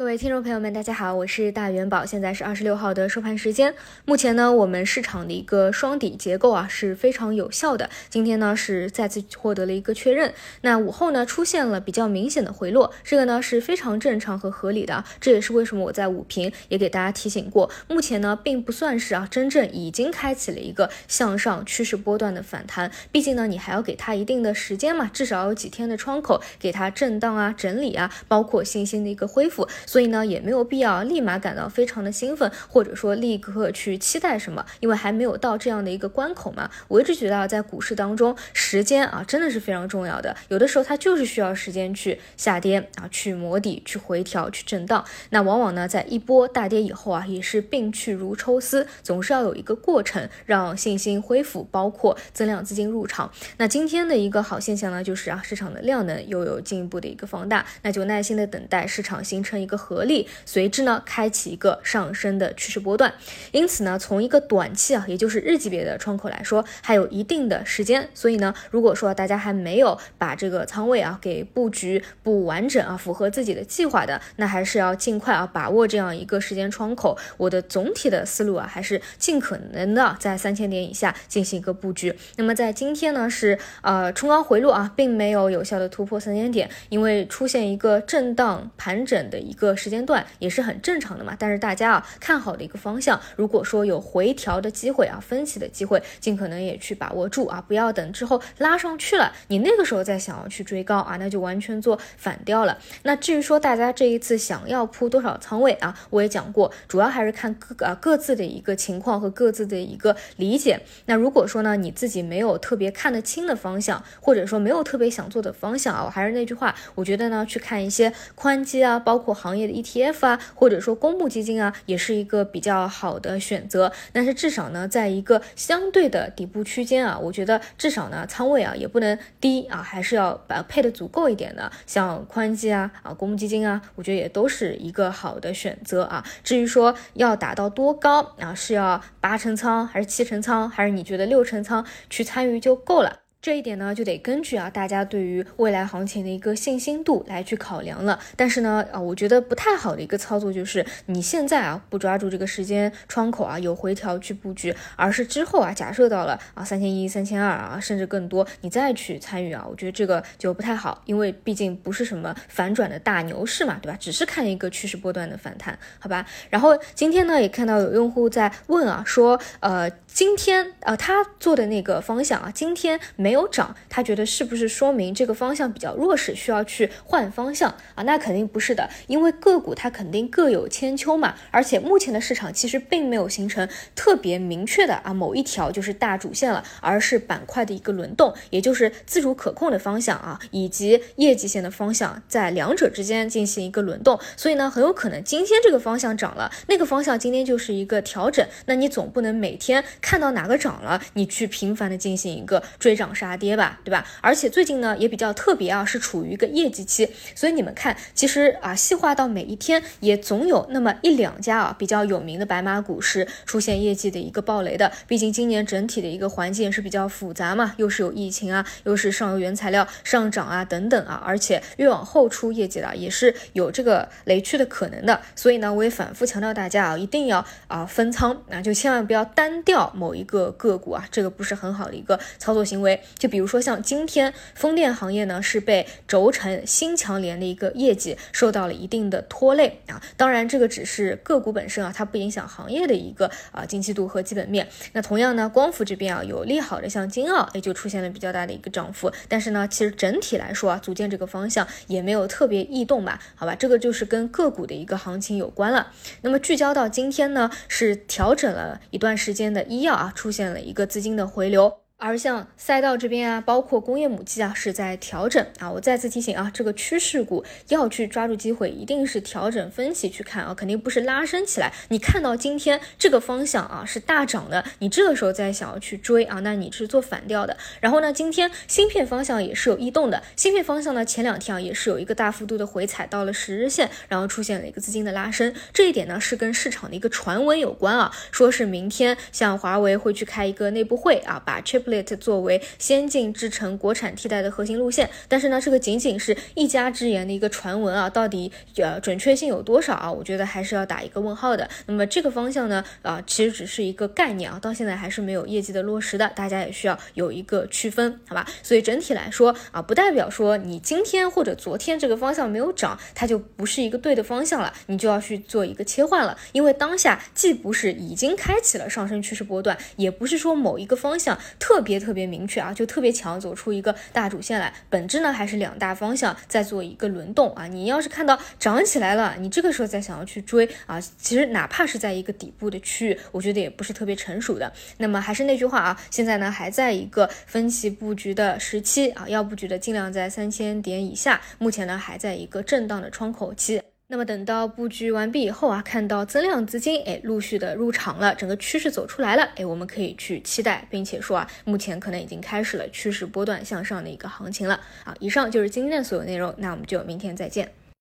各位听众朋友们，大家好，我是大元宝，现在是二十六号的收盘时间。目前呢，我们市场的一个双底结构啊是非常有效的。今天呢是再次获得了一个确认。那午后呢出现了比较明显的回落，这个呢是非常正常和合理的。这也是为什么我在午评也给大家提醒过，目前呢并不算是啊真正已经开启了一个向上趋势波段的反弹。毕竟呢你还要给它一定的时间嘛，至少有几天的窗口给它震荡啊、整理啊，包括信心的一个恢复。所以呢，也没有必要立马感到非常的兴奋，或者说立刻去期待什么，因为还没有到这样的一个关口嘛。我一直觉得，在股市当中，时间啊真的是非常重要的，有的时候它就是需要时间去下跌啊，去磨底，去回调，去震荡。那往往呢，在一波大跌以后啊，也是病去如抽丝，总是要有一个过程，让信心恢复，包括增量资金入场。那今天的一个好现象呢，就是啊，市场的量能又有进一步的一个放大，那就耐心的等待市场形成一个。合力，随之呢开启一个上升的趋势波段。因此呢，从一个短期啊，也就是日级别的窗口来说，还有一定的时间。所以呢，如果说大家还没有把这个仓位啊给布局不完整啊，符合自己的计划的，那还是要尽快啊把握这样一个时间窗口。我的总体的思路啊，还是尽可能的在三千点以下进行一个布局。那么在今天呢，是呃冲高回落啊，并没有有效的突破三千点，因为出现一个震荡盘整的一。个时间段也是很正常的嘛，但是大家啊看好的一个方向，如果说有回调的机会啊，分歧的机会，尽可能也去把握住啊，不要等之后拉上去了，你那个时候再想要去追高啊，那就完全做反调了。那至于说大家这一次想要铺多少仓位啊，我也讲过，主要还是看各啊各自的一个情况和各自的一个理解。那如果说呢你自己没有特别看得清的方向，或者说没有特别想做的方向啊，我还是那句话，我觉得呢去看一些宽基啊，包括行行业的。ETF 啊，或者说公募基金啊，也是一个比较好的选择。但是至少呢，在一个相对的底部区间啊，我觉得至少呢，仓位啊也不能低啊，还是要把配的足够一点的。像宽基啊啊，公募基金啊，我觉得也都是一个好的选择啊。至于说要打到多高啊，是要八成仓还是七成仓，还是你觉得六成仓去参与就够了？这一点呢，就得根据啊大家对于未来行情的一个信心度来去考量了。但是呢，啊，我觉得不太好的一个操作就是你现在啊不抓住这个时间窗口啊有回调去布局，而是之后啊假设到了啊三千一、三千二啊甚至更多，你再去参与啊，我觉得这个就不太好，因为毕竟不是什么反转的大牛市嘛，对吧？只是看一个趋势波段的反弹，好吧？然后今天呢也看到有用户在问啊，说呃今天呃他做的那个方向啊，今天。没有涨，他觉得是不是说明这个方向比较弱势，需要去换方向啊？那肯定不是的，因为个股它肯定各有千秋嘛。而且目前的市场其实并没有形成特别明确的啊某一条就是大主线了，而是板块的一个轮动，也就是自主可控的方向啊，以及业绩线的方向在两者之间进行一个轮动。所以呢，很有可能今天这个方向涨了，那个方向今天就是一个调整。那你总不能每天看到哪个涨了，你去频繁的进行一个追涨。杀跌吧，对吧？而且最近呢也比较特别啊，是处于一个业绩期，所以你们看，其实啊细化到每一天，也总有那么一两家啊比较有名的白马股是出现业绩的一个暴雷的。毕竟今年整体的一个环境是比较复杂嘛，又是有疫情啊，又是上游原材料上涨啊等等啊，而且越往后出业绩的也是有这个雷区的可能的。所以呢，我也反复强调大家啊，一定要啊分仓，那就千万不要单调某一个个股啊，这个不是很好的一个操作行为。就比如说像今天风电行业呢，是被轴承、新强联的一个业绩受到了一定的拖累啊。当然，这个只是个股本身啊，它不影响行业的一个啊经济度和基本面。那同样呢，光伏这边啊有利好的，像金澳也就出现了比较大的一个涨幅。但是呢，其实整体来说啊，组建这个方向也没有特别异动吧？好吧，这个就是跟个股的一个行情有关了。那么聚焦到今天呢，是调整了一段时间的医药啊，出现了一个资金的回流。而像赛道这边啊，包括工业母机啊，是在调整啊。我再次提醒啊，这个趋势股要去抓住机会，一定是调整分歧去看啊，肯定不是拉升起来。你看到今天这个方向啊是大涨的，你这个时候再想要去追啊，那你是做反调的。然后呢，今天芯片方向也是有异动的，芯片方向呢前两天啊也是有一个大幅度的回踩到了十日线，然后出现了一个资金的拉升。这一点呢是跟市场的一个传闻有关啊，说是明天像华为会去开一个内部会啊，把 chip 作为先进制程国产替代的核心路线。但是呢，这个仅仅是一家之言的一个传闻啊，到底呃准确性有多少啊？我觉得还是要打一个问号的。那么这个方向呢，啊，其实只是一个概念啊，到现在还是没有业绩的落实的，大家也需要有一个区分，好吧？所以整体来说啊，不代表说你今天或者昨天这个方向没有涨，它就不是一个对的方向了，你就要去做一个切换了，因为当下既不是已经开启了上升趋势波段，也不是说某一个方向特特别特别明确啊，就特别强走出一个大主线来，本质呢还是两大方向在做一个轮动啊。你要是看到涨起来了，你这个时候再想要去追啊，其实哪怕是在一个底部的区域，我觉得也不是特别成熟的。那么还是那句话啊，现在呢还在一个分歧布局的时期啊，要布局的尽量在三千点以下，目前呢还在一个震荡的窗口期。那么等到布局完毕以后啊，看到增量资金哎陆续的入场了，整个趋势走出来了，哎，我们可以去期待，并且说啊，目前可能已经开始了趋势波段向上的一个行情了啊。以上就是今天的所有内容，那我们就明天再见。